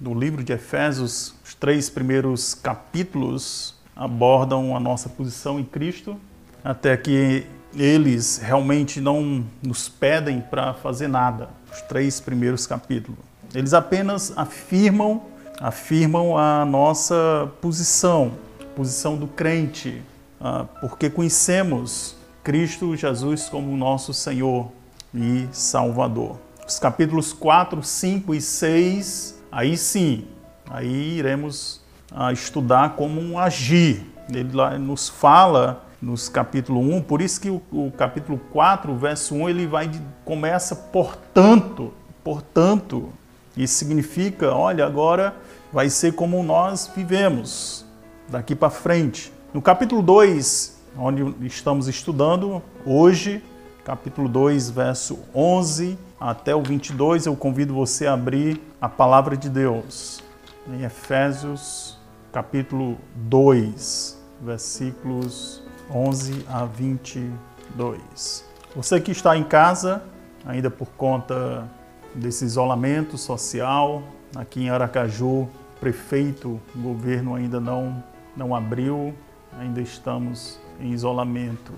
do livro de Efésios, os três primeiros capítulos abordam a nossa posição em Cristo, até que eles realmente não nos pedem para fazer nada. Os três primeiros capítulos. Eles apenas afirmam, afirmam a nossa posição, posição do crente, ah, porque conhecemos Cristo Jesus como nosso Senhor e Salvador. Os capítulos 4, 5 e 6, aí sim, aí iremos ah, estudar como agir. Ele lá nos fala nos capítulo 1, por isso que o, o capítulo 4, verso 1, ele vai começa portanto, portanto, isso significa, olha, agora vai ser como nós vivemos daqui para frente. No capítulo 2, onde estamos estudando hoje, capítulo 2, verso 11 até o 22, eu convido você a abrir a palavra de Deus em Efésios, capítulo 2, versículos 11 a 22. Você que está em casa, ainda por conta desse isolamento social, aqui em Aracaju, prefeito, o governo ainda não, não abriu, ainda estamos em isolamento,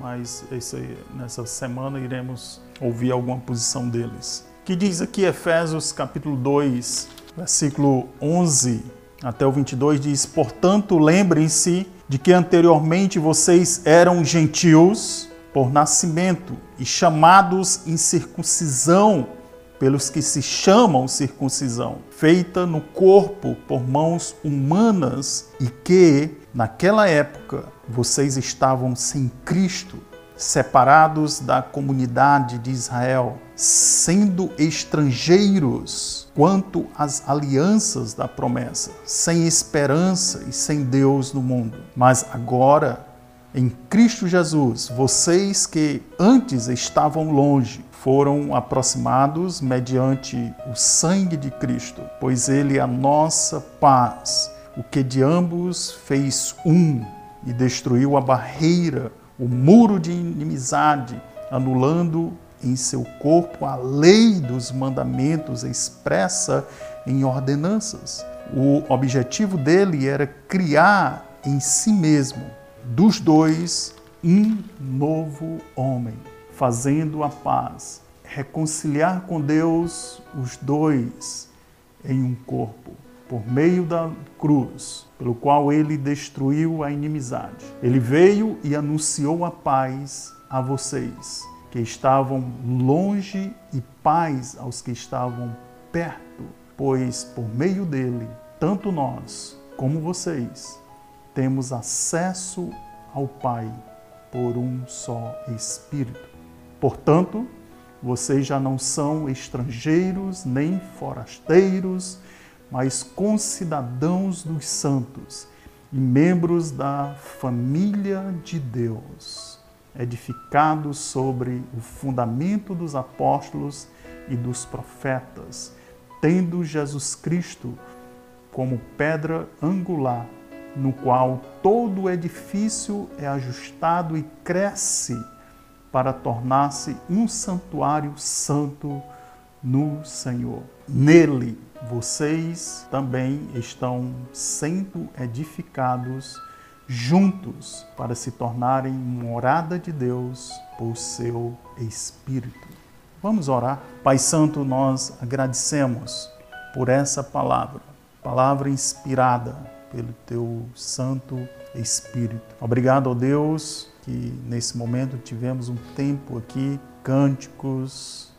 mas esse, nessa semana iremos ouvir alguma posição deles. Que diz aqui Efésios capítulo 2, versículo 11 até o 22 diz: "Portanto, lembrem-se de que anteriormente vocês eram gentios por nascimento e chamados em circuncisão pelos que se chamam circuncisão, feita no corpo por mãos humanas e que, naquela época, vocês estavam sem Cristo, separados da comunidade de Israel, sendo estrangeiros quanto às alianças da promessa, sem esperança e sem Deus no mundo. Mas agora, em Cristo Jesus, vocês que antes estavam longe, foram aproximados mediante o sangue de Cristo, pois ele é a nossa paz, o que de ambos fez um e destruiu a barreira o muro de inimizade, anulando em seu corpo a lei dos mandamentos expressa em ordenanças. O objetivo dele era criar em si mesmo, dos dois, um novo homem, fazendo a paz, reconciliar com Deus os dois em um corpo por meio da cruz, pelo qual ele destruiu a inimizade. Ele veio e anunciou a paz a vocês que estavam longe e paz aos que estavam perto, pois por meio dele, tanto nós como vocês temos acesso ao Pai por um só Espírito. Portanto, vocês já não são estrangeiros nem forasteiros, mas concidadãos dos santos e membros da família de Deus, edificados sobre o fundamento dos apóstolos e dos profetas, tendo Jesus Cristo como pedra angular, no qual todo o edifício é ajustado e cresce para tornar-se um santuário santo no Senhor. Nele, vocês também estão sendo edificados juntos para se tornarem morada de Deus por seu Espírito. Vamos orar. Pai Santo, nós agradecemos por essa palavra, palavra inspirada pelo teu Santo Espírito. Obrigado, ó Deus, que nesse momento tivemos um tempo aqui, cânticos,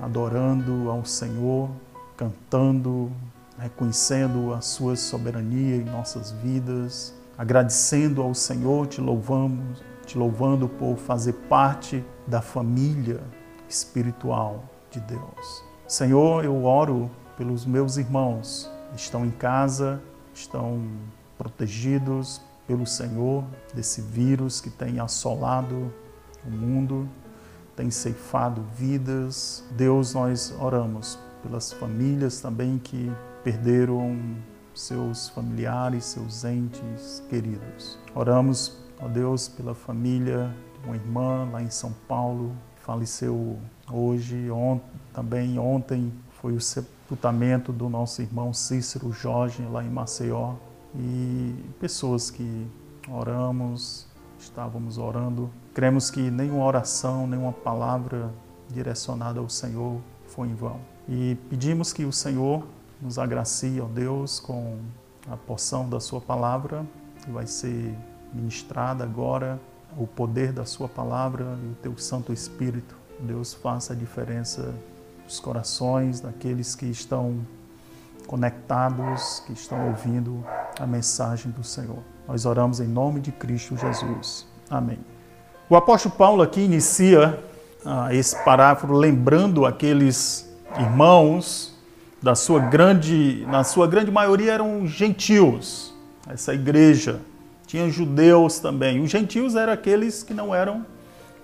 adorando ao Senhor, cantando, reconhecendo a sua soberania em nossas vidas, agradecendo ao Senhor, te louvamos, te louvando por fazer parte da família espiritual de Deus. Senhor, eu oro pelos meus irmãos estão em casa, estão protegidos pelo Senhor desse vírus que tem assolado o mundo, tem ceifado vidas. Deus, nós oramos pelas famílias também que perderam seus familiares, seus entes queridos. Oramos, ó Deus, pela família de uma irmã lá em São Paulo, faleceu hoje, ontem, também ontem foi o tutamento do nosso irmão Cícero Jorge, lá em Maceió, e pessoas que oramos, estávamos orando. Cremos que nenhuma oração, nenhuma palavra direcionada ao Senhor foi em vão. E pedimos que o Senhor nos agracie, ó Deus, com a porção da Sua palavra, que vai ser ministrada agora, o poder da Sua palavra e o Teu Santo Espírito. Deus faça a diferença nos corações daqueles que estão conectados, que estão ouvindo a mensagem do Senhor. Nós oramos em nome de Cristo Jesus. Amém. O apóstolo Paulo aqui inicia ah, esse parágrafo lembrando aqueles irmãos da sua grande, na sua grande maioria eram gentios. Essa igreja tinha judeus também. Os gentios eram aqueles que não eram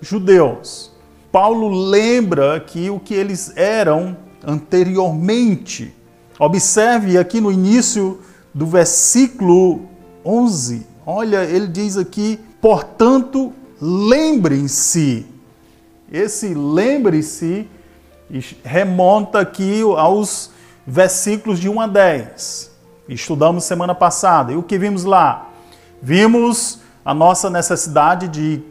judeus. Paulo lembra que o que eles eram anteriormente. Observe aqui no início do versículo 11. Olha, ele diz aqui: portanto, lembrem-se. Esse lembre-se remonta aqui aos versículos de 1 a 10. Estudamos semana passada. E o que vimos lá? Vimos a nossa necessidade de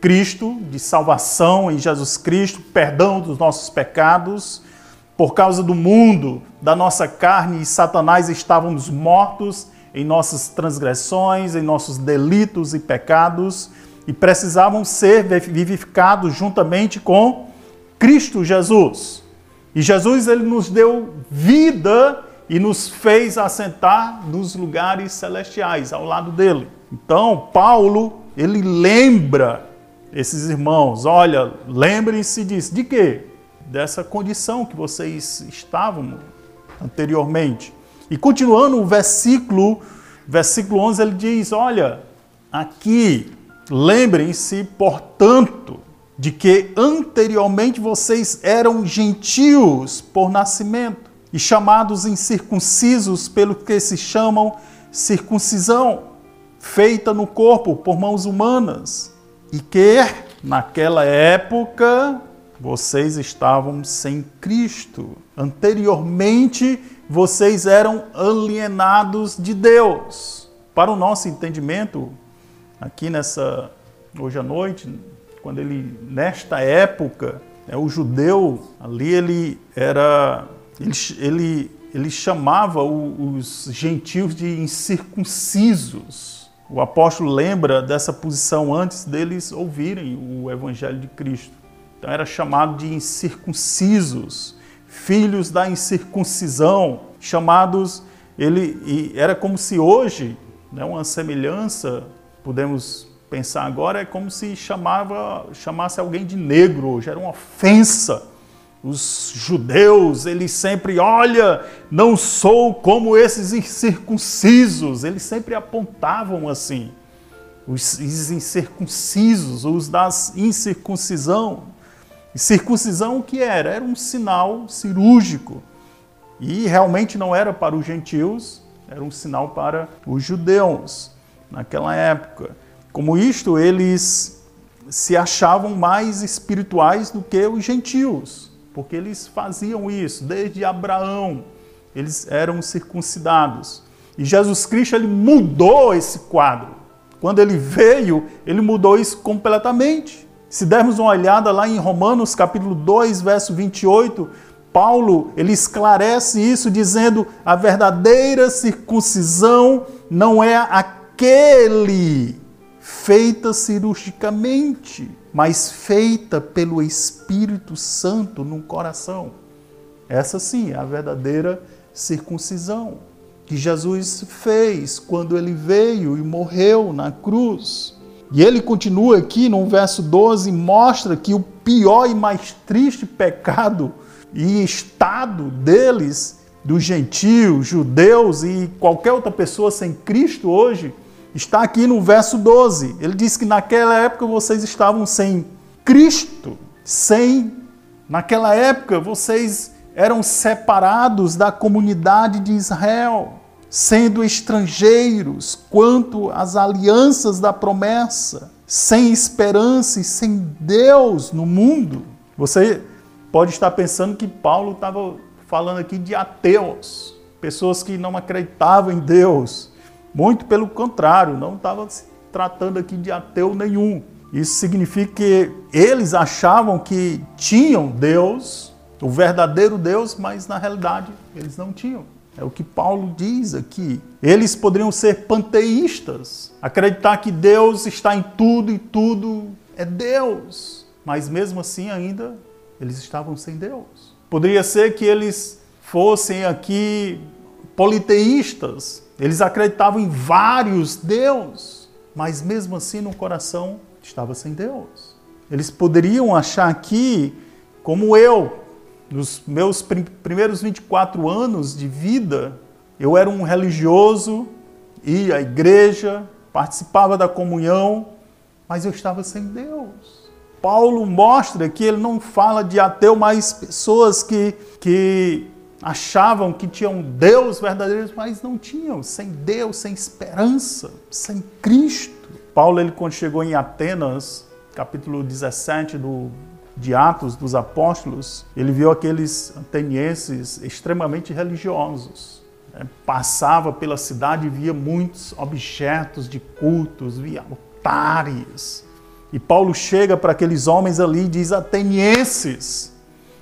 Cristo, de salvação em Jesus Cristo, perdão dos nossos pecados. Por causa do mundo, da nossa carne e Satanás estávamos mortos em nossas transgressões, em nossos delitos e pecados e precisavam ser vivificados juntamente com Cristo Jesus. E Jesus ele nos deu vida e nos fez assentar nos lugares celestiais ao lado dele. Então, Paulo, ele lembra esses irmãos, olha, lembrem-se disso. De quê? Dessa condição que vocês estavam anteriormente. E continuando o versículo, versículo 11, ele diz: Olha, aqui, lembrem-se, portanto, de que anteriormente vocês eram gentios por nascimento e chamados incircuncisos pelo que se chamam circuncisão, feita no corpo por mãos humanas, e que naquela época vocês estavam sem Cristo. Anteriormente vocês eram alienados de Deus. Para o nosso entendimento, aqui nessa hoje à noite, quando ele nesta época, é, o judeu ali ele era ele, ele, ele chamava os gentios de incircuncisos. O apóstolo lembra dessa posição antes deles ouvirem o evangelho de Cristo. Então era chamado de incircuncisos, filhos da incircuncisão, chamados ele era como se hoje, né, uma semelhança, podemos pensar agora é como se chamava, chamasse alguém de negro hoje, era uma ofensa. Os judeus, eles sempre, olha, não sou como esses incircuncisos, eles sempre apontavam assim. Os incircuncisos, os das incircuncisão. Circuncisão o que era? Era um sinal cirúrgico. E realmente não era para os gentios, era um sinal para os judeus naquela época. Como isto, eles se achavam mais espirituais do que os gentios, porque eles faziam isso desde Abraão. Eles eram circuncidados. E Jesus Cristo ele mudou esse quadro. Quando ele veio, ele mudou isso completamente. Se dermos uma olhada lá em Romanos capítulo 2, verso 28, Paulo, ele esclarece isso dizendo: a verdadeira circuncisão não é aquele feita cirurgicamente, mas feita pelo Espírito Santo no coração. Essa sim é a verdadeira circuncisão que Jesus fez quando ele veio e morreu na cruz. E ele continua aqui no verso 12, mostra que o pior e mais triste pecado e estado deles, dos gentios, judeus e qualquer outra pessoa sem Cristo hoje, está aqui no verso 12. Ele diz que naquela época vocês estavam sem Cristo, sem. Naquela época vocês eram separados da comunidade de Israel, sendo estrangeiros quanto às alianças da promessa, sem esperança e sem Deus no mundo. Você pode estar pensando que Paulo estava falando aqui de ateus, pessoas que não acreditavam em Deus. Muito pelo contrário, não estava se tratando aqui de ateu nenhum. Isso significa que eles achavam que tinham Deus, o verdadeiro Deus, mas na realidade eles não tinham. É o que Paulo diz aqui. Eles poderiam ser panteístas, acreditar que Deus está em tudo e tudo é Deus, mas mesmo assim ainda eles estavam sem Deus. Poderia ser que eles fossem aqui politeístas, eles acreditavam em vários deuses, mas mesmo assim no coração estava sem Deus. Eles poderiam achar aqui, como eu, nos meus primeiros 24 anos de vida, eu era um religioso, ia à igreja, participava da comunhão, mas eu estava sem Deus. Paulo mostra que ele não fala de ateu, mas pessoas que, que achavam que tinham Deus verdadeiro, mas não tinham, sem Deus, sem esperança, sem Cristo. Paulo, ele, quando chegou em Atenas, capítulo 17 do, de Atos dos Apóstolos, ele viu aqueles atenienses extremamente religiosos. Né? Passava pela cidade e via muitos objetos de cultos, via altares. E Paulo chega para aqueles homens ali e diz: Atenienses,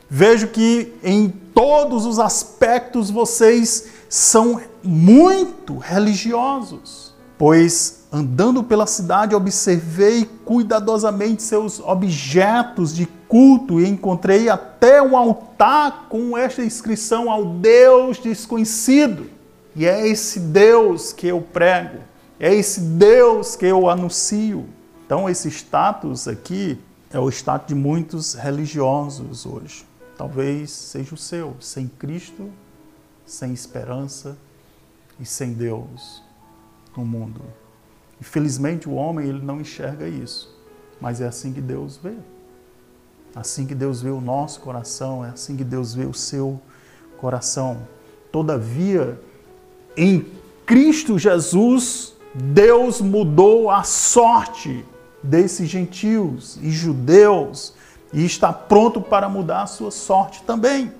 vejo que em todos os aspectos vocês são muito religiosos, pois andando pela cidade observei cuidadosamente seus objetos de culto e encontrei até um altar com esta inscrição ao Deus desconhecido. E é esse Deus que eu prego. É esse Deus que eu anuncio. Então, esse status aqui é o status de muitos religiosos hoje. Talvez seja o seu, sem Cristo, sem esperança e sem Deus no mundo. Infelizmente, o homem ele não enxerga isso, mas é assim que Deus vê. Assim que Deus vê o nosso coração, é assim que Deus vê o seu coração. Todavia, em Cristo Jesus, Deus mudou a sorte desses gentios e judeus e está pronto para mudar a sua sorte também.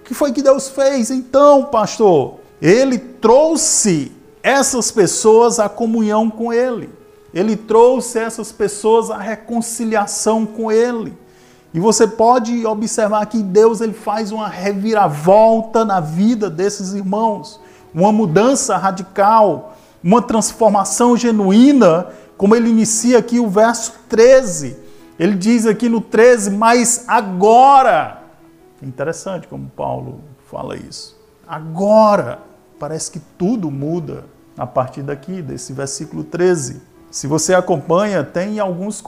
O que foi que Deus fez então, pastor? Ele trouxe essas pessoas à comunhão com Ele. Ele trouxe essas pessoas à reconciliação com Ele. E você pode observar que Deus ele faz uma reviravolta na vida desses irmãos, uma mudança radical uma transformação genuína, como ele inicia aqui o verso 13. Ele diz aqui no 13, mas agora. Interessante como Paulo fala isso. Agora. Parece que tudo muda a partir daqui, desse versículo 13. Se você acompanha, tem alguns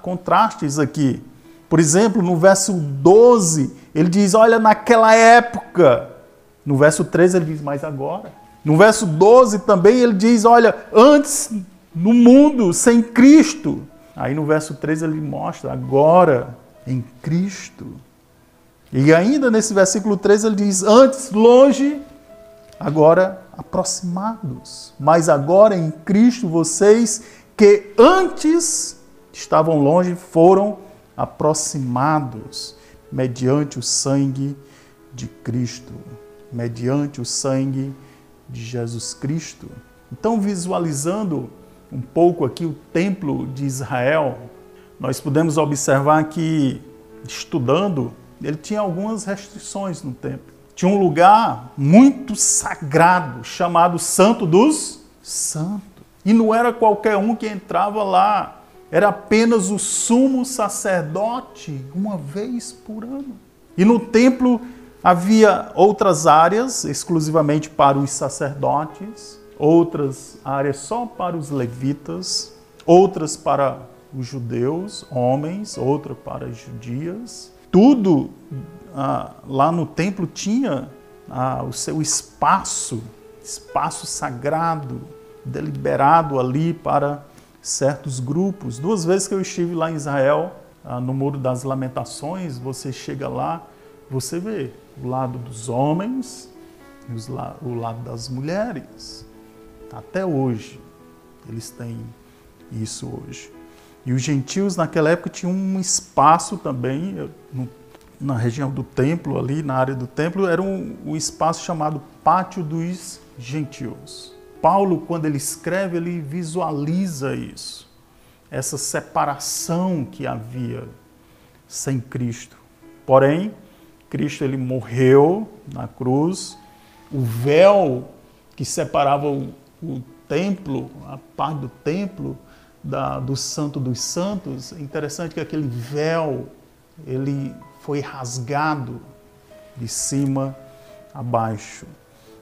contrastes aqui. Por exemplo, no verso 12, ele diz: Olha, naquela época. No verso 13, ele diz: Mas agora. No verso 12 também ele diz: Olha, antes no mundo sem Cristo. Aí no verso 13 ele mostra: agora em Cristo. E ainda nesse versículo 13 ele diz: Antes longe, agora aproximados. Mas agora em Cristo vocês que antes estavam longe foram aproximados mediante o sangue de Cristo. Mediante o sangue de Jesus Cristo. Então, visualizando um pouco aqui o templo de Israel, nós podemos observar que, estudando, ele tinha algumas restrições no templo. Tinha um lugar muito sagrado chamado Santo dos Santos. E não era qualquer um que entrava lá, era apenas o sumo sacerdote, uma vez por ano. E no templo Havia outras áreas exclusivamente para os sacerdotes, outras áreas só para os levitas, outras para os judeus, homens, outra para as judias. Tudo ah, lá no templo tinha ah, o seu espaço, espaço sagrado, deliberado ali para certos grupos. Duas vezes que eu estive lá em Israel, ah, no Muro das Lamentações, você chega lá, você vê o lado dos homens e o lado das mulheres. Até hoje, eles têm isso hoje. E os gentios naquela época tinham um espaço também, na região do templo, ali na área do templo, era um, um espaço chamado Pátio dos Gentios. Paulo, quando ele escreve, ele visualiza isso, essa separação que havia sem Cristo. Porém, Cristo ele morreu na cruz, o véu que separava o, o templo, a parte do templo da, do Santo dos Santos, é interessante que aquele véu ele foi rasgado de cima a baixo.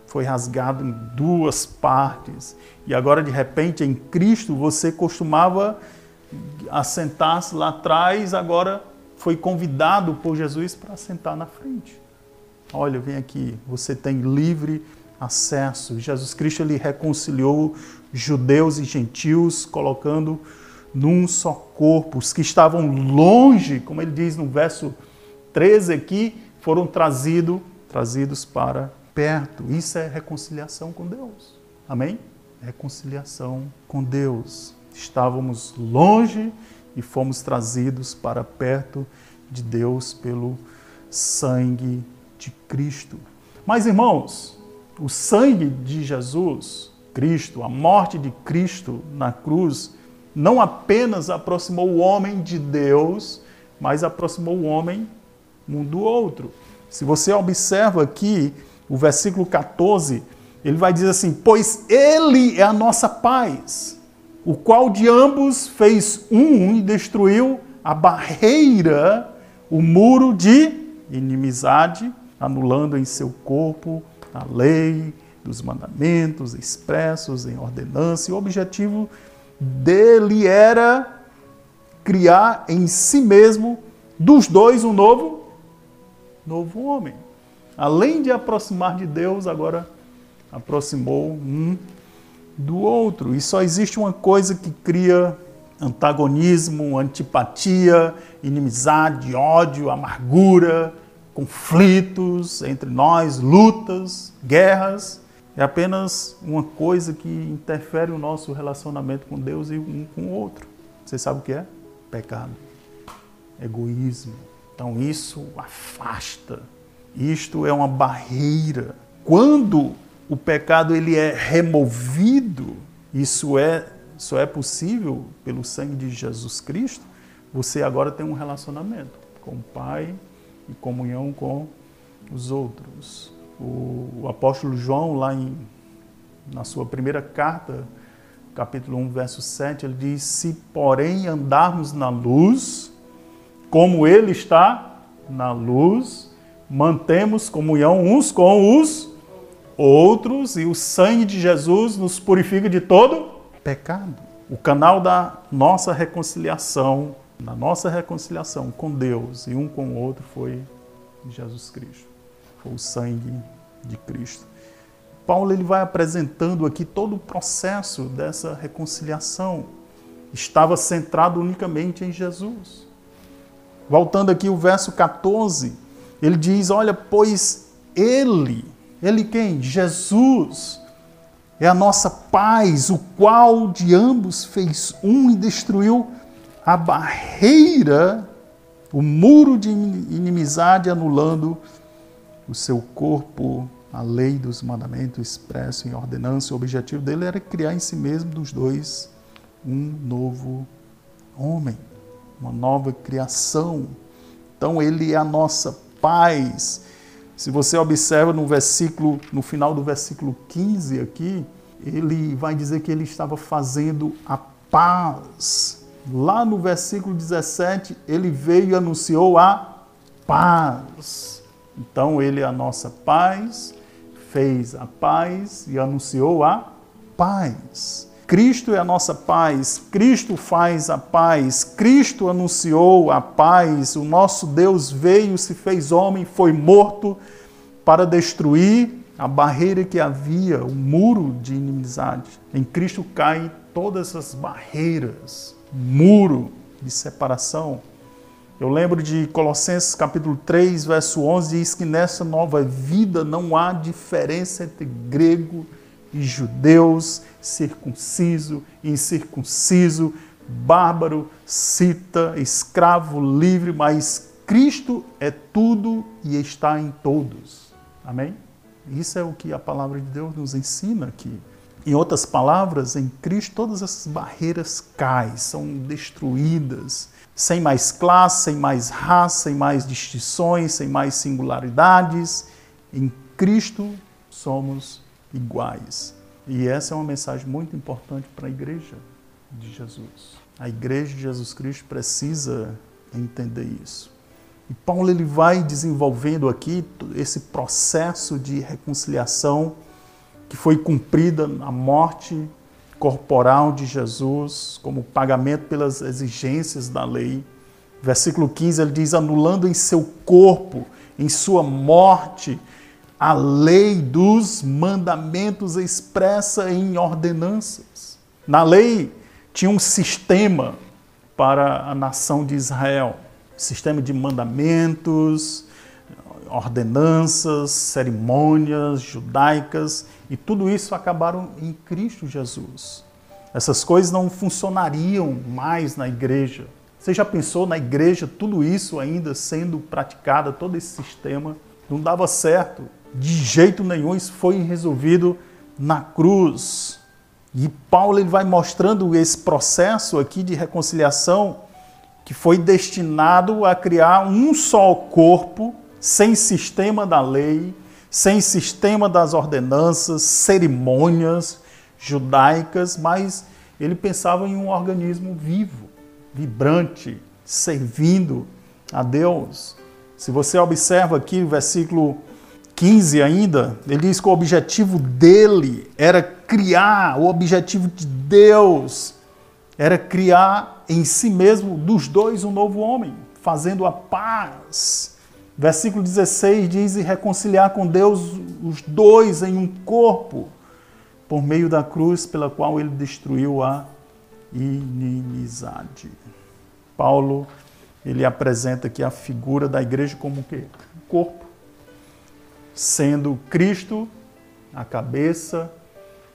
Foi rasgado em duas partes. E agora, de repente, em Cristo, você costumava assentar-se lá atrás, agora foi convidado por Jesus para sentar na frente. Olha, vem aqui, você tem livre acesso. Jesus Cristo ele reconciliou judeus e gentios, colocando num só corpo. Os que estavam longe, como ele diz no verso 13 aqui, foram trazido, trazidos para perto. Isso é reconciliação com Deus. Amém? Reconciliação com Deus. Estávamos longe e fomos trazidos para perto de Deus pelo sangue de Cristo. Mas, irmãos, o sangue de Jesus, Cristo, a morte de Cristo na cruz, não apenas aproximou o homem de Deus, mas aproximou o homem um do outro. Se você observa aqui o versículo 14, ele vai dizer assim: Pois Ele é a nossa paz, o qual de ambos fez um e destruiu a barreira, o muro de inimizade, anulando em seu corpo a lei dos mandamentos expressos em ordenança. E o objetivo dele era criar em si mesmo dos dois um novo novo homem. Além de aproximar de Deus, agora aproximou um do outro. E só existe uma coisa que cria antagonismo, antipatia, inimizade, ódio, amargura, conflitos entre nós, lutas, guerras. É apenas uma coisa que interfere o nosso relacionamento com Deus e um com o outro. Você sabe o que é? Pecado, egoísmo. Então isso afasta. Isto é uma barreira. Quando o pecado ele é removido, isso é só é possível pelo sangue de Jesus Cristo. Você agora tem um relacionamento com o Pai e comunhão com os outros. O, apóstolo João, lá em, na sua primeira carta, capítulo 1, verso 7, ele diz: Se, porém, andarmos na luz, como ele está na luz, mantemos comunhão uns com os outros e o sangue de Jesus nos purifica de todo pecado. O canal da nossa reconciliação, da nossa reconciliação com Deus e um com o outro foi Jesus Cristo. Foi o sangue de Cristo. Paulo ele vai apresentando aqui todo o processo dessa reconciliação. Estava centrado unicamente em Jesus. Voltando aqui o verso 14, ele diz: Olha, pois ele, ele quem? Jesus, é a nossa paz, o qual de ambos fez um e destruiu a barreira, o muro de inimizade, anulando o seu corpo, a lei dos mandamentos expresso em ordenança. O objetivo dele era criar em si mesmo dos dois um novo homem uma nova criação. Então ele é a nossa paz. Se você observa no versículo, no final do versículo 15 aqui, ele vai dizer que ele estava fazendo a paz. Lá no versículo 17, ele veio e anunciou a paz. Então ele é a nossa paz, fez a paz e anunciou a paz. Cristo é a nossa paz, Cristo faz a paz, Cristo anunciou a paz, o nosso Deus veio, se fez homem, foi morto para destruir a barreira que havia, o muro de inimizade. Em Cristo caem todas as barreiras, muro de separação. Eu lembro de Colossenses capítulo 3, verso 11, diz que nessa nova vida não há diferença entre grego e judeus, circunciso e incircunciso, bárbaro, cita, escravo, livre, mas Cristo é tudo e está em todos. Amém? Isso é o que a palavra de Deus nos ensina aqui. Em outras palavras, em Cristo todas essas barreiras caem, são destruídas, sem mais classe, sem mais raça, sem mais distinções, sem mais singularidades. Em Cristo somos iguais. E essa é uma mensagem muito importante para a igreja de Jesus. A igreja de Jesus Cristo precisa entender isso. E Paulo ele vai desenvolvendo aqui esse processo de reconciliação que foi cumprida na morte corporal de Jesus como pagamento pelas exigências da lei. Versículo 15 ele diz: anulando em seu corpo, em sua morte, a lei dos mandamentos expressa em ordenanças. Na lei tinha um sistema para a nação de Israel sistema de mandamentos, ordenanças, cerimônias judaicas, e tudo isso acabaram em Cristo Jesus. Essas coisas não funcionariam mais na igreja. Você já pensou na igreja tudo isso ainda sendo praticado, todo esse sistema? Não dava certo. De jeito nenhum, isso foi resolvido na cruz. E Paulo ele vai mostrando esse processo aqui de reconciliação que foi destinado a criar um só corpo, sem sistema da lei, sem sistema das ordenanças, cerimônias judaicas, mas ele pensava em um organismo vivo, vibrante, servindo a Deus. Se você observa aqui o versículo 15 ainda, ele diz que o objetivo dele era criar, o objetivo de Deus era criar em si mesmo dos dois um novo homem, fazendo a paz. Versículo 16 diz: e reconciliar com Deus os dois em um corpo, por meio da cruz pela qual ele destruiu a inimizade. Paulo, ele apresenta aqui a figura da igreja como o quê? Corpo. Sendo Cristo a cabeça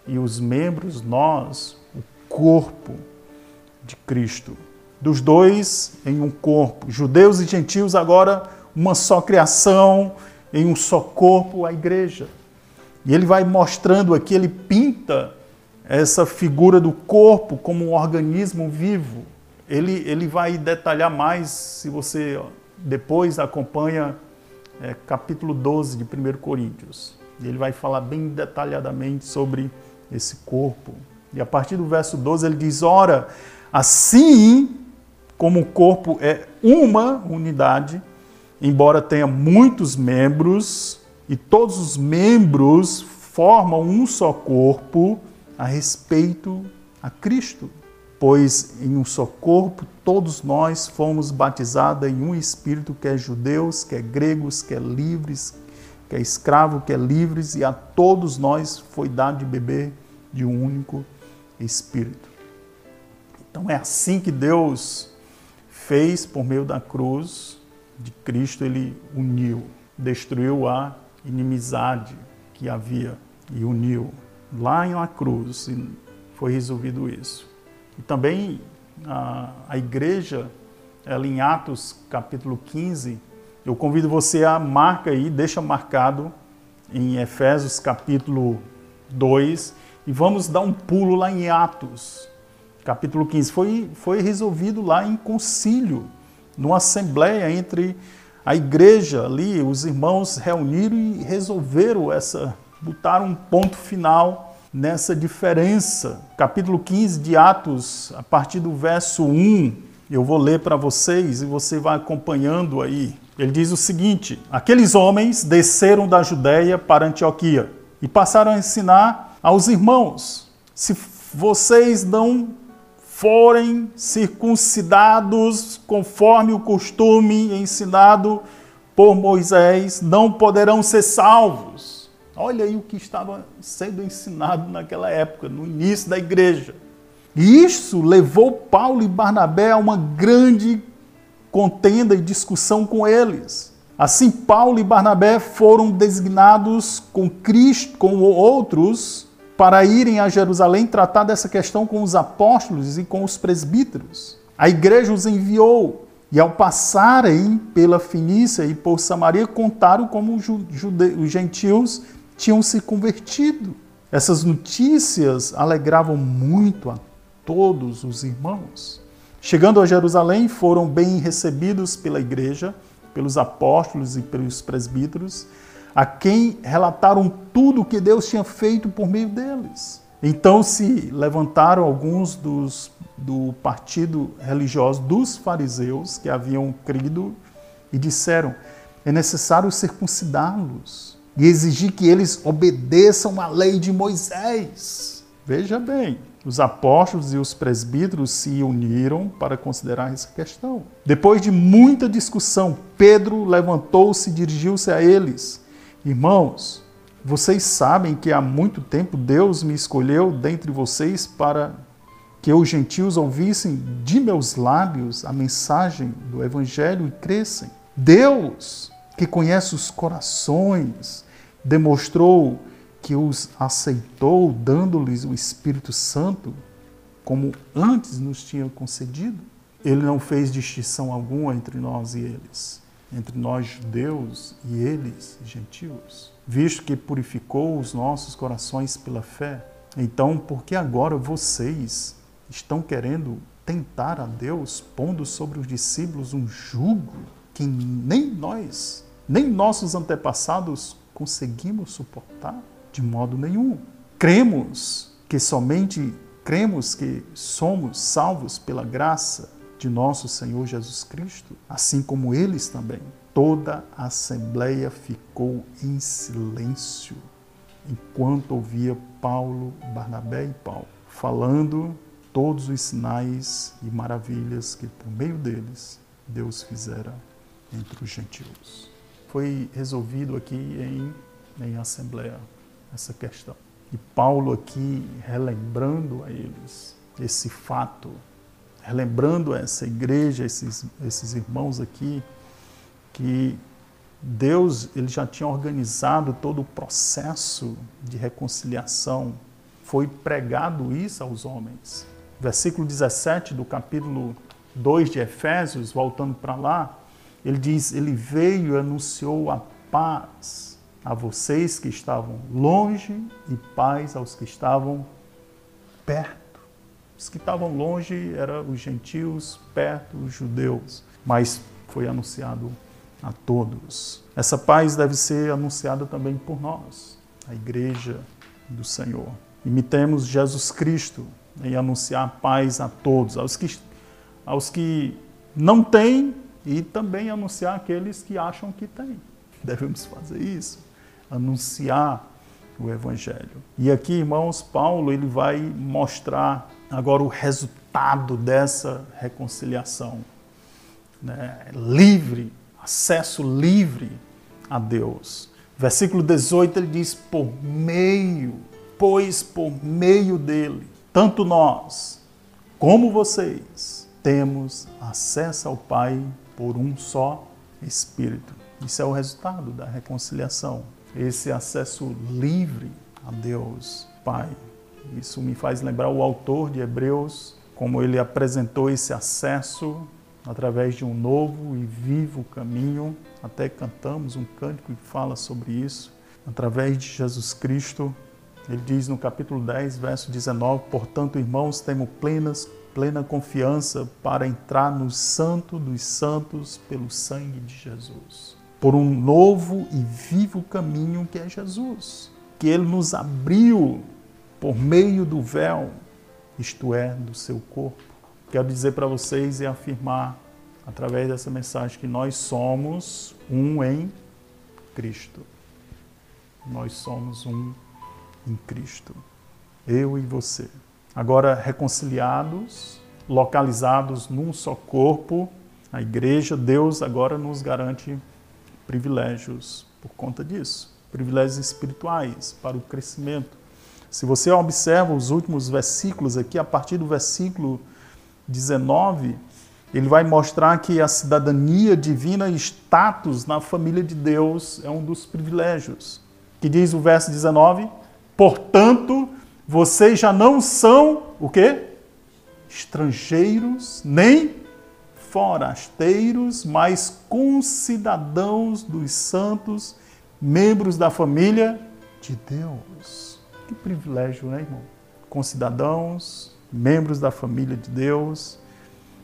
e os membros, nós, o corpo de Cristo. Dos dois em um corpo, judeus e gentios, agora uma só criação, em um só corpo, a igreja. E ele vai mostrando aqui, ele pinta essa figura do corpo como um organismo vivo. Ele, ele vai detalhar mais, se você depois acompanha é, capítulo 12 de 1 Coríntios. Ele vai falar bem detalhadamente sobre esse corpo. E a partir do verso 12 ele diz: Ora, Assim como o corpo é uma unidade, embora tenha muitos membros, e todos os membros formam um só corpo a respeito a Cristo. Pois em um só corpo todos nós fomos batizados em um espírito, que é judeus, que é gregos, que é livres, que é escravo, que é livres, e a todos nós foi dado de beber de um único espírito. Então é assim que Deus fez por meio da cruz de Cristo, ele uniu, destruiu a inimizade que havia e uniu lá na cruz e foi resolvido isso. E também a, a igreja, ela em Atos capítulo 15, eu convido você a marca aí, deixa marcado em Efésios capítulo 2 e vamos dar um pulo lá em Atos capítulo 15, foi, foi resolvido lá em concílio, numa assembleia entre a igreja ali, os irmãos reuniram e resolveram essa, botaram um ponto final nessa diferença. Capítulo 15 de Atos, a partir do verso 1, eu vou ler para vocês e você vai acompanhando aí. Ele diz o seguinte: Aqueles homens desceram da Judéia para Antioquia e passaram a ensinar aos irmãos: se vocês não forem circuncidados conforme o costume ensinado por Moisés, não poderão ser salvos. Olha aí o que estava sendo ensinado naquela época, no início da igreja. E isso levou Paulo e Barnabé a uma grande contenda e discussão com eles. Assim, Paulo e Barnabé foram designados com Cristo, com outros, para irem a Jerusalém tratar dessa questão com os apóstolos e com os presbíteros. A igreja os enviou E ao passarem pela Fenícia e por Samaria, contaram como os, os gentios tinham se convertido. Essas notícias alegravam muito a todos os irmãos. Chegando a Jerusalém, foram bem recebidos pela igreja, pelos apóstolos e pelos presbíteros, a quem relataram tudo o que Deus tinha feito por meio deles. Então se levantaram alguns dos, do partido religioso dos fariseus que haviam crido e disseram: é necessário circuncidá-los e exigir que eles obedeçam à lei de Moisés. Veja bem, os apóstolos e os presbíteros se uniram para considerar essa questão. Depois de muita discussão, Pedro levantou-se e dirigiu-se a eles: Irmãos, vocês sabem que há muito tempo Deus me escolheu dentre vocês para que os gentios ouvissem de meus lábios a mensagem do Evangelho e crescem. Deus, que conhece os corações, demonstrou que os aceitou, dando-lhes o Espírito Santo, como antes nos tinha concedido. Ele não fez distinção alguma entre nós e eles, entre nós judeus e eles gentios visto que purificou os nossos corações pela fé. Então, por que agora vocês estão querendo tentar a Deus, pondo sobre os discípulos um jugo que nem nós, nem nossos antepassados conseguimos suportar de modo nenhum? Cremos que somente cremos que somos salvos pela graça de nosso Senhor Jesus Cristo, assim como eles também toda a assembleia ficou em silêncio enquanto ouvia Paulo, Barnabé e Paulo falando todos os sinais e maravilhas que por meio deles Deus fizera entre os gentios. Foi resolvido aqui em, em assembleia essa questão. E Paulo aqui relembrando a eles esse fato, relembrando essa igreja, esses, esses irmãos aqui, que Deus ele já tinha organizado todo o processo de reconciliação. Foi pregado isso aos homens. Versículo 17 do capítulo 2 de Efésios, voltando para lá, ele diz: Ele veio e anunciou a paz a vocês que estavam longe e paz aos que estavam perto. Os que estavam longe eram os gentios, perto os judeus, mas foi anunciado a todos. Essa paz deve ser anunciada também por nós, a Igreja do Senhor. Imitemos Jesus Cristo em anunciar paz a todos, aos que, aos que não têm e também anunciar aqueles que acham que têm. Devemos fazer isso, anunciar o Evangelho. E aqui, irmãos, Paulo ele vai mostrar agora o resultado dessa reconciliação. Né? Livre acesso livre a Deus. Versículo 18 ele diz: por meio, pois por meio dele, tanto nós como vocês temos acesso ao Pai por um só Espírito. Isso é o resultado da reconciliação, esse acesso livre a Deus Pai. Isso me faz lembrar o autor de Hebreus, como ele apresentou esse acesso através de um novo e vivo caminho. Até cantamos um cântico que fala sobre isso. Através de Jesus Cristo, ele diz no capítulo 10, verso 19: Portanto, irmãos, temos plenas, plena confiança para entrar no Santo dos Santos pelo sangue de Jesus. Por um novo e vivo caminho que é Jesus, que ele nos abriu por meio do véu, isto é, do seu corpo quero dizer para vocês e afirmar através dessa mensagem que nós somos um em Cristo. Nós somos um em Cristo. Eu e você. Agora reconciliados, localizados num só corpo, a igreja, Deus agora nos garante privilégios por conta disso, privilégios espirituais para o crescimento. Se você observa os últimos versículos aqui, a partir do versículo 19, ele vai mostrar que a cidadania divina e status na família de Deus é um dos privilégios. Que diz o verso 19: "Portanto, vocês já não são o quê? Estrangeiros nem forasteiros, mas concidadãos dos santos, membros da família de Deus. Que privilégio, né, irmão? Concidadãos, membros da família de Deus,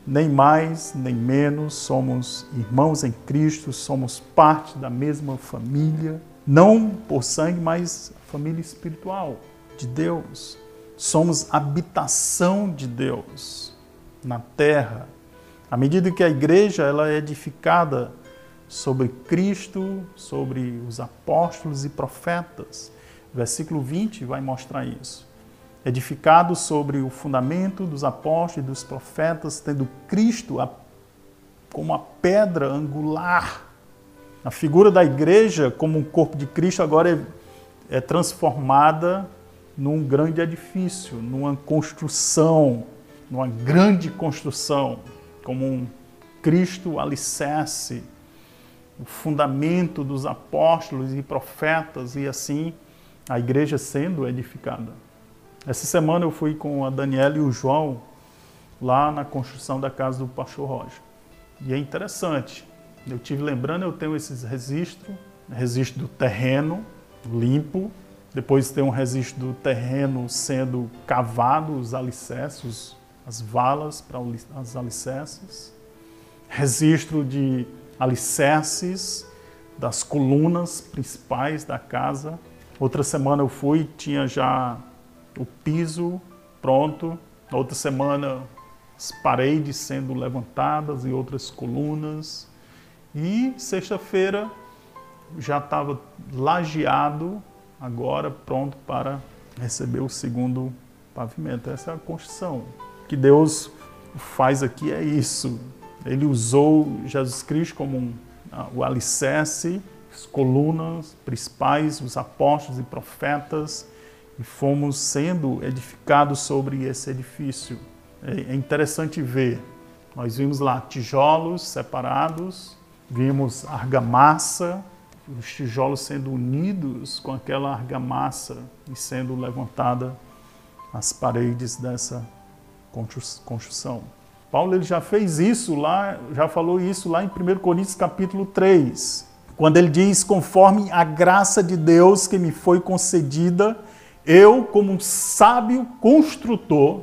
nem mais nem menos, somos irmãos em Cristo, somos parte da mesma família, não por sangue, mas família espiritual de Deus. Somos habitação de Deus na terra. À medida que a igreja ela é edificada sobre Cristo, sobre os apóstolos e profetas, versículo 20 vai mostrar isso edificado sobre o fundamento dos apóstolos e dos profetas, tendo Cristo a, como a pedra angular. A figura da igreja, como um corpo de Cristo, agora é, é transformada num grande edifício, numa construção, numa grande construção, como um Cristo alicerce, o fundamento dos apóstolos e profetas, e assim a igreja sendo edificada. Essa semana eu fui com a Daniela e o João lá na construção da casa do pastor Roger. E é interessante. Eu tive lembrando, eu tenho esses registros, registro do terreno limpo, depois tem um registro do terreno sendo cavado, os alicerces, as valas para as alicerces, registro de alicerces das colunas principais da casa. Outra semana eu fui, tinha já o piso pronto. Outra semana, as paredes sendo levantadas e outras colunas. E sexta-feira já estava lajeado, agora pronto para receber o segundo pavimento. Essa é a construção. O que Deus faz aqui é isso. Ele usou Jesus Cristo como um, o alicerce, as colunas principais, os apóstolos e profetas, e fomos sendo edificados sobre esse edifício. É, é interessante ver. Nós vimos lá tijolos separados, vimos argamassa, os tijolos sendo unidos com aquela argamassa e sendo levantada as paredes dessa construção. Paulo ele já fez isso lá, já falou isso lá em 1 Coríntios capítulo 3, quando ele diz: "Conforme a graça de Deus que me foi concedida, eu, como um sábio construtor,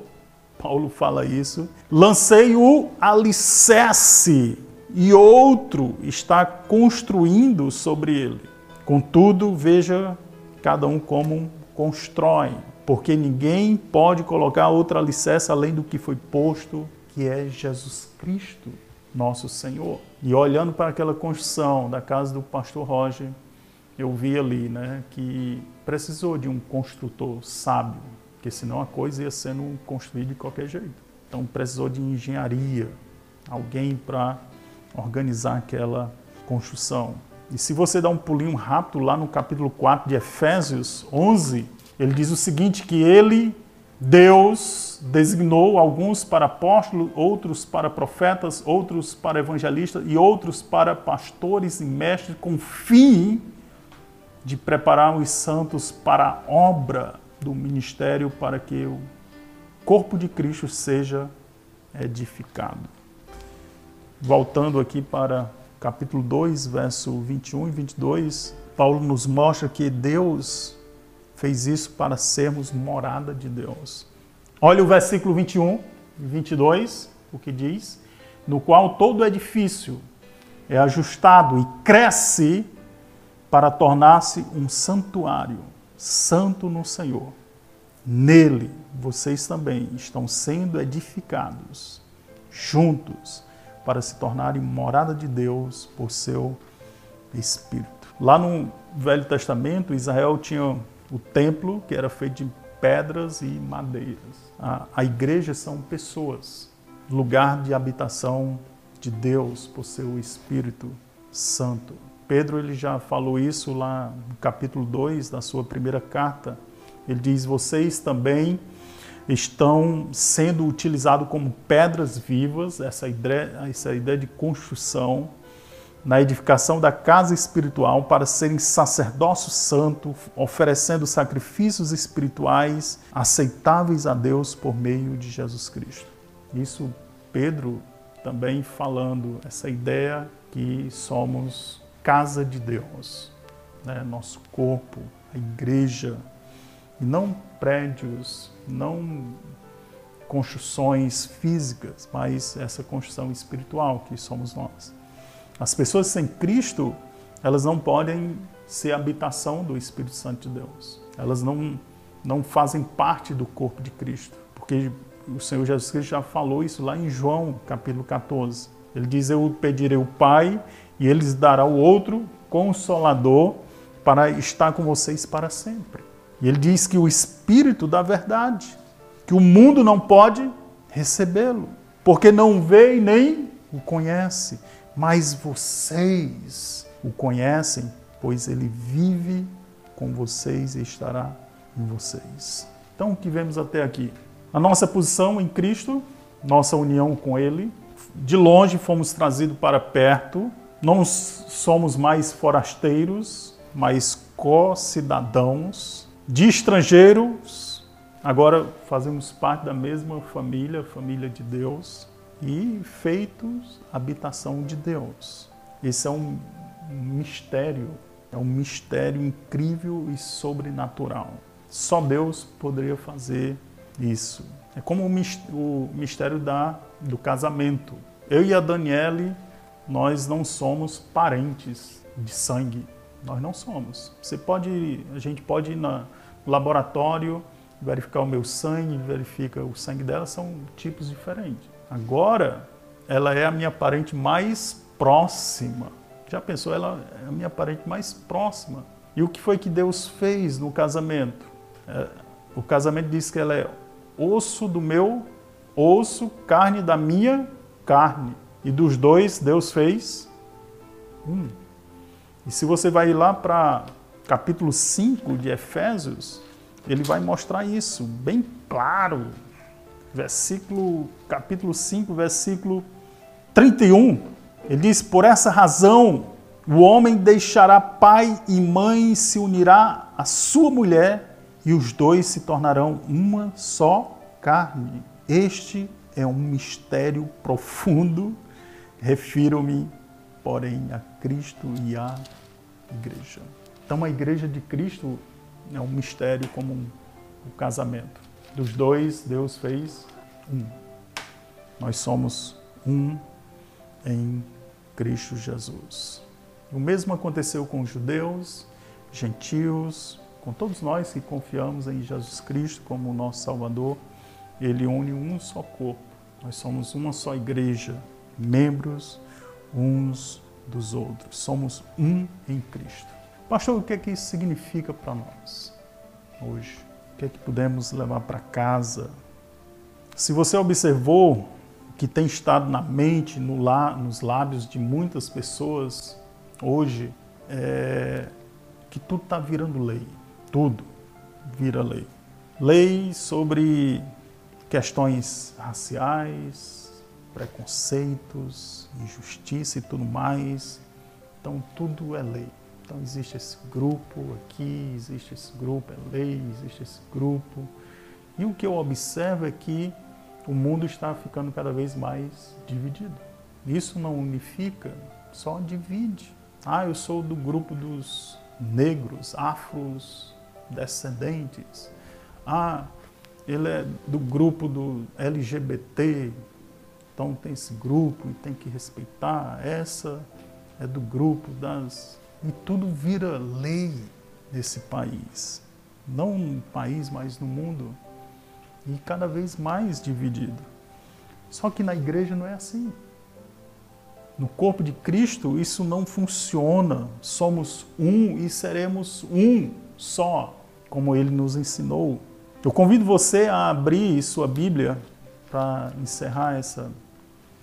Paulo fala isso, lancei o alicerce e outro está construindo sobre ele. Contudo, veja cada um como constrói, porque ninguém pode colocar outro alicerce além do que foi posto, que é Jesus Cristo, nosso Senhor. E olhando para aquela construção da casa do pastor Roger, eu vi ali né, que precisou de um construtor sábio, porque senão a coisa ia sendo construída de qualquer jeito. Então precisou de engenharia, alguém para organizar aquela construção. E se você dá um pulinho rápido lá no capítulo 4 de Efésios 11, ele diz o seguinte, que ele, Deus, designou alguns para apóstolos, outros para profetas, outros para evangelistas e outros para pastores e mestres, com fim de preparar os santos para a obra do ministério para que o corpo de Cristo seja edificado. Voltando aqui para capítulo 2, verso 21 e 22, Paulo nos mostra que Deus fez isso para sermos morada de Deus. Olha o versículo 21 e 22, o que diz: No qual todo edifício é ajustado e cresce para tornar-se um santuário santo no Senhor. Nele vocês também estão sendo edificados juntos para se tornarem morada de Deus por seu Espírito. Lá no Velho Testamento, Israel tinha o templo que era feito de pedras e madeiras. A, a igreja são pessoas, lugar de habitação de Deus por seu Espírito Santo. Pedro ele já falou isso lá no capítulo 2 da sua primeira carta. Ele diz: Vocês também estão sendo utilizados como pedras vivas, essa ideia, essa ideia de construção, na edificação da casa espiritual, para serem sacerdócio santo, oferecendo sacrifícios espirituais aceitáveis a Deus por meio de Jesus Cristo. Isso Pedro também falando essa ideia que somos casa de Deus, né? nosso corpo, a igreja, e não prédios, não construções físicas, mas essa construção espiritual que somos nós. As pessoas sem Cristo, elas não podem ser habitação do Espírito Santo de Deus. Elas não, não fazem parte do corpo de Cristo, porque o Senhor Jesus Cristo já falou isso lá em João, capítulo 14. Ele diz: Eu pedirei o Pai e ele lhes dará o outro consolador para estar com vocês para sempre. E ele diz que o Espírito da verdade, que o mundo não pode recebê-lo, porque não vê e nem o conhece, mas vocês o conhecem, pois ele vive com vocês e estará em vocês. Então, o que vemos até aqui? A nossa posição em Cristo, nossa união com Ele, de longe fomos trazidos para perto, não somos mais forasteiros, mas co-cidadãos, de estrangeiros Agora fazemos parte da mesma família, família de Deus, e feitos habitação de Deus. Esse é um mistério, é um mistério incrível e sobrenatural. Só Deus poderia fazer isso. É como o mistério da, do casamento. Eu e a Daniele, nós não somos parentes de sangue. Nós não somos. Você pode, a gente pode ir no laboratório verificar o meu sangue, verifica o sangue dela, são tipos diferentes. Agora, ela é a minha parente mais próxima. Já pensou? Ela é a minha parente mais próxima. E o que foi que Deus fez no casamento? É, o casamento diz que ela é osso do meu osso, carne da minha carne. E dos dois, Deus fez um. E se você vai lá para capítulo 5 de Efésios, ele vai mostrar isso bem claro. Versículo, capítulo 5, versículo 31. Ele diz: Por essa razão, o homem deixará pai e mãe, se unirá à sua mulher, e os dois se tornarão uma só carne. Este é um mistério profundo. Refiro-me, porém, a Cristo e à igreja. Então, a igreja de Cristo é um mistério como um, o casamento. Dos dois, Deus fez um. Nós somos um em Cristo Jesus. O mesmo aconteceu com os judeus, gentios, com todos nós que confiamos em Jesus Cristo como nosso Salvador. Ele une um só corpo. Nós somos uma só igreja, membros uns dos outros. Somos um em Cristo. Pastor, o que é que isso significa para nós hoje? O que é que podemos levar para casa? Se você observou que tem estado na mente, no lá, nos lábios de muitas pessoas hoje, é que tudo está virando lei. Tudo vira lei. Lei sobre questões raciais, preconceitos, injustiça e tudo mais. Então, tudo é lei. Então existe esse grupo aqui, existe esse grupo, é lei, existe esse grupo. E o que eu observo é que o mundo está ficando cada vez mais dividido. Isso não unifica, só divide. Ah, eu sou do grupo dos negros, afros descendentes. Ah, ele é do grupo do LGBT. Então tem esse grupo e tem que respeitar. Essa é do grupo das e tudo vira lei nesse país. Não no país, mas no mundo. E cada vez mais dividido. Só que na igreja não é assim. No corpo de Cristo isso não funciona. Somos um e seremos um só, como ele nos ensinou. Eu convido você a abrir sua Bíblia para encerrar essa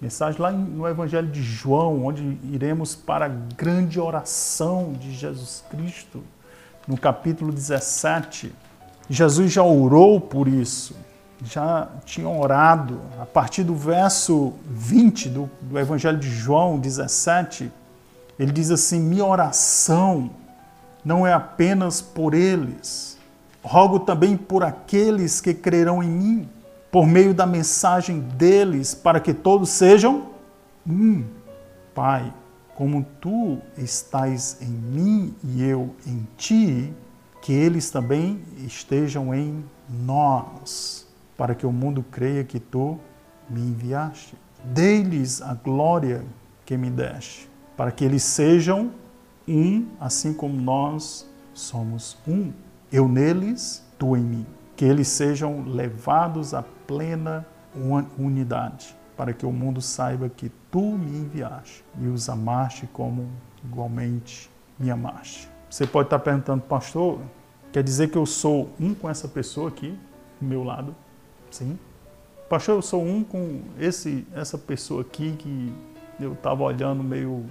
Mensagem lá no Evangelho de João, onde iremos para a grande oração de Jesus Cristo, no capítulo 17. Jesus já orou por isso, já tinha orado. A partir do verso 20 do, do Evangelho de João 17, ele diz assim: Minha oração não é apenas por eles, rogo também por aqueles que crerão em mim por meio da mensagem deles, para que todos sejam um. Pai, como tu estás em mim e eu em ti, que eles também estejam em nós, para que o mundo creia que tu me enviaste. Dei-lhes a glória que me deste, para que eles sejam um, assim como nós somos um. Eu neles, tu em mim. Que eles sejam levados à plena unidade, para que o mundo saiba que tu me enviaste e os amaste como igualmente me amaste. Você pode estar perguntando, pastor, quer dizer que eu sou um com essa pessoa aqui, do meu lado? Sim. Pastor, eu sou um com esse, essa pessoa aqui que eu estava olhando meio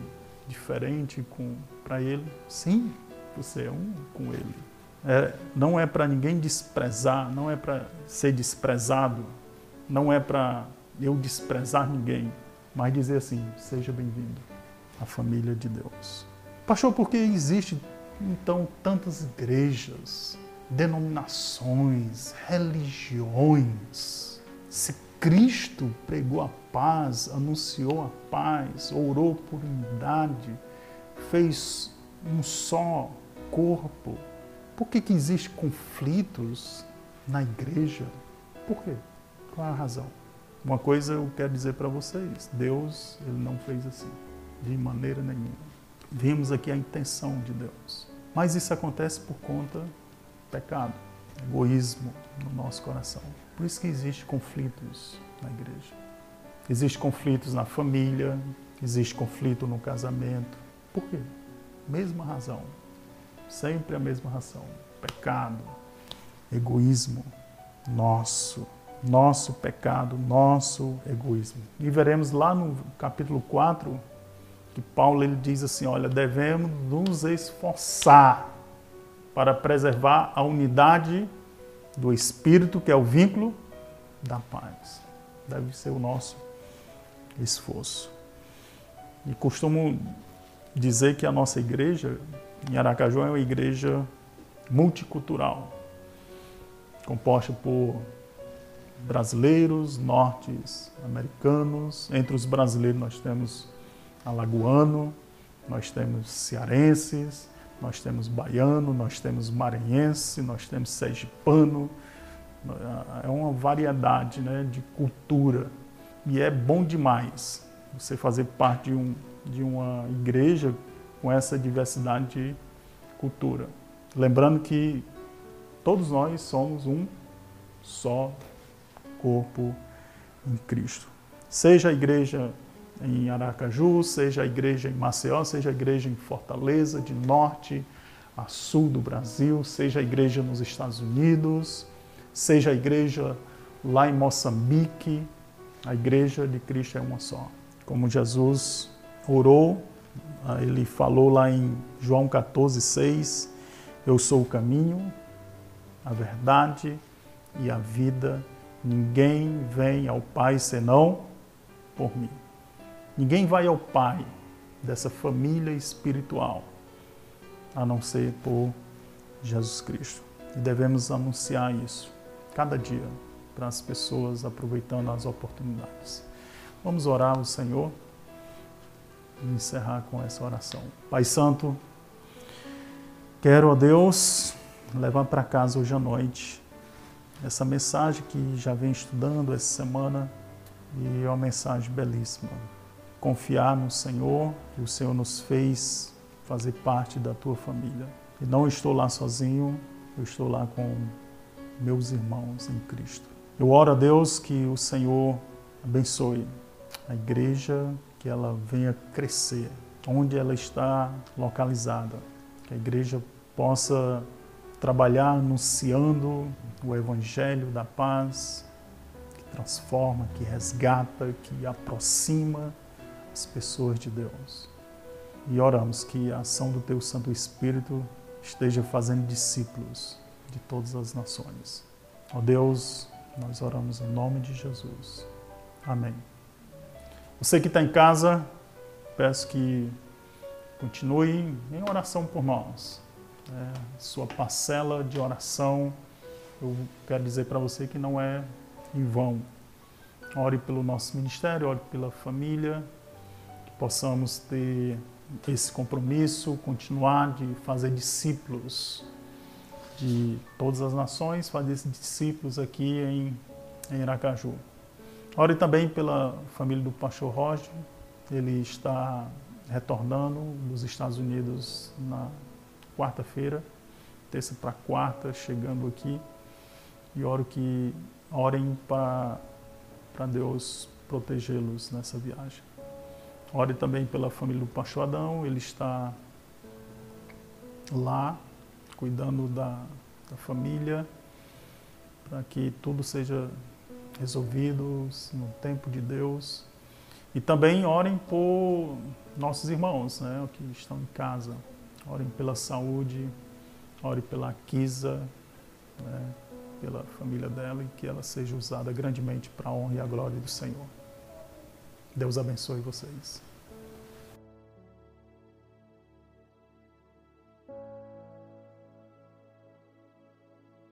diferente para ele? Sim, você é um com ele. É, não é para ninguém desprezar, não é para ser desprezado, não é para eu desprezar ninguém, mas dizer assim: seja bem-vindo à família de Deus. Pastor, por que existe então tantas igrejas, denominações, religiões? Se Cristo pregou a paz, anunciou a paz, orou por unidade, fez um só corpo, por que, que existem conflitos na igreja? Por quê? Qual a razão? Uma coisa eu quero dizer para vocês: Deus ele não fez assim, de maneira nenhuma. Vimos aqui a intenção de Deus. Mas isso acontece por conta do pecado, egoísmo no nosso coração. Por isso que existem conflitos na igreja. Existem conflitos na família, existe conflito no casamento. Por quê? Mesma razão. Sempre a mesma razão. Pecado, egoísmo nosso, nosso pecado, nosso egoísmo. E veremos lá no capítulo 4 que Paulo ele diz assim, olha, devemos nos esforçar para preservar a unidade do espírito, que é o vínculo da paz. Deve ser o nosso esforço. E costumo dizer que a nossa igreja em Aracaju é uma igreja multicultural, composta por brasileiros, nortes americanos. Entre os brasileiros nós temos alagoano, nós temos cearenses, nós temos baiano, nós temos maranhense, nós temos sergipano. É uma variedade né, de cultura e é bom demais você fazer parte de, um, de uma igreja com essa diversidade de cultura. Lembrando que todos nós somos um só corpo em Cristo. Seja a igreja em Aracaju, seja a igreja em Maceió, seja a igreja em Fortaleza, de norte a sul do Brasil, seja a igreja nos Estados Unidos, seja a igreja lá em Moçambique, a igreja de Cristo é uma só. Como Jesus orou ele falou lá em João 14, 6, eu sou o caminho, a verdade e a vida. Ninguém vem ao Pai senão por mim. Ninguém vai ao Pai dessa família espiritual a não ser por Jesus Cristo. E devemos anunciar isso cada dia para as pessoas aproveitando as oportunidades. Vamos orar ao Senhor e encerrar com essa oração. Pai Santo, quero, ó Deus, levar para casa hoje à noite essa mensagem que já vem estudando essa semana e é uma mensagem belíssima. Confiar no Senhor, que o Senhor nos fez fazer parte da tua família. E não estou lá sozinho, eu estou lá com meus irmãos em Cristo. Eu oro a Deus que o Senhor abençoe a igreja que ela venha crescer, onde ela está localizada, que a igreja possa trabalhar anunciando o evangelho da paz, que transforma, que resgata, que aproxima as pessoas de Deus. E oramos que a ação do teu Santo Espírito esteja fazendo discípulos de todas as nações. Ó Deus, nós oramos em nome de Jesus. Amém. Você que está em casa, peço que continue em oração por nós. É, sua parcela de oração, eu quero dizer para você que não é em vão. Ore pelo nosso ministério, ore pela família, possamos ter esse compromisso, continuar de fazer discípulos de todas as nações, fazer discípulos aqui em, em Iracaju. Ore também pela família do pastor Roger, ele está retornando dos Estados Unidos na quarta-feira, terça para quarta, chegando aqui. E oro que orem para Deus protegê-los nessa viagem. Ore também pela família do pastor Adão, ele está lá cuidando da, da família, para que tudo seja resolvido no tempo de Deus. E também orem por nossos irmãos, né, que estão em casa. Orem pela saúde, orem pela Kisa, né, pela família dela e que ela seja usada grandemente para a honra e a glória do Senhor. Deus abençoe vocês.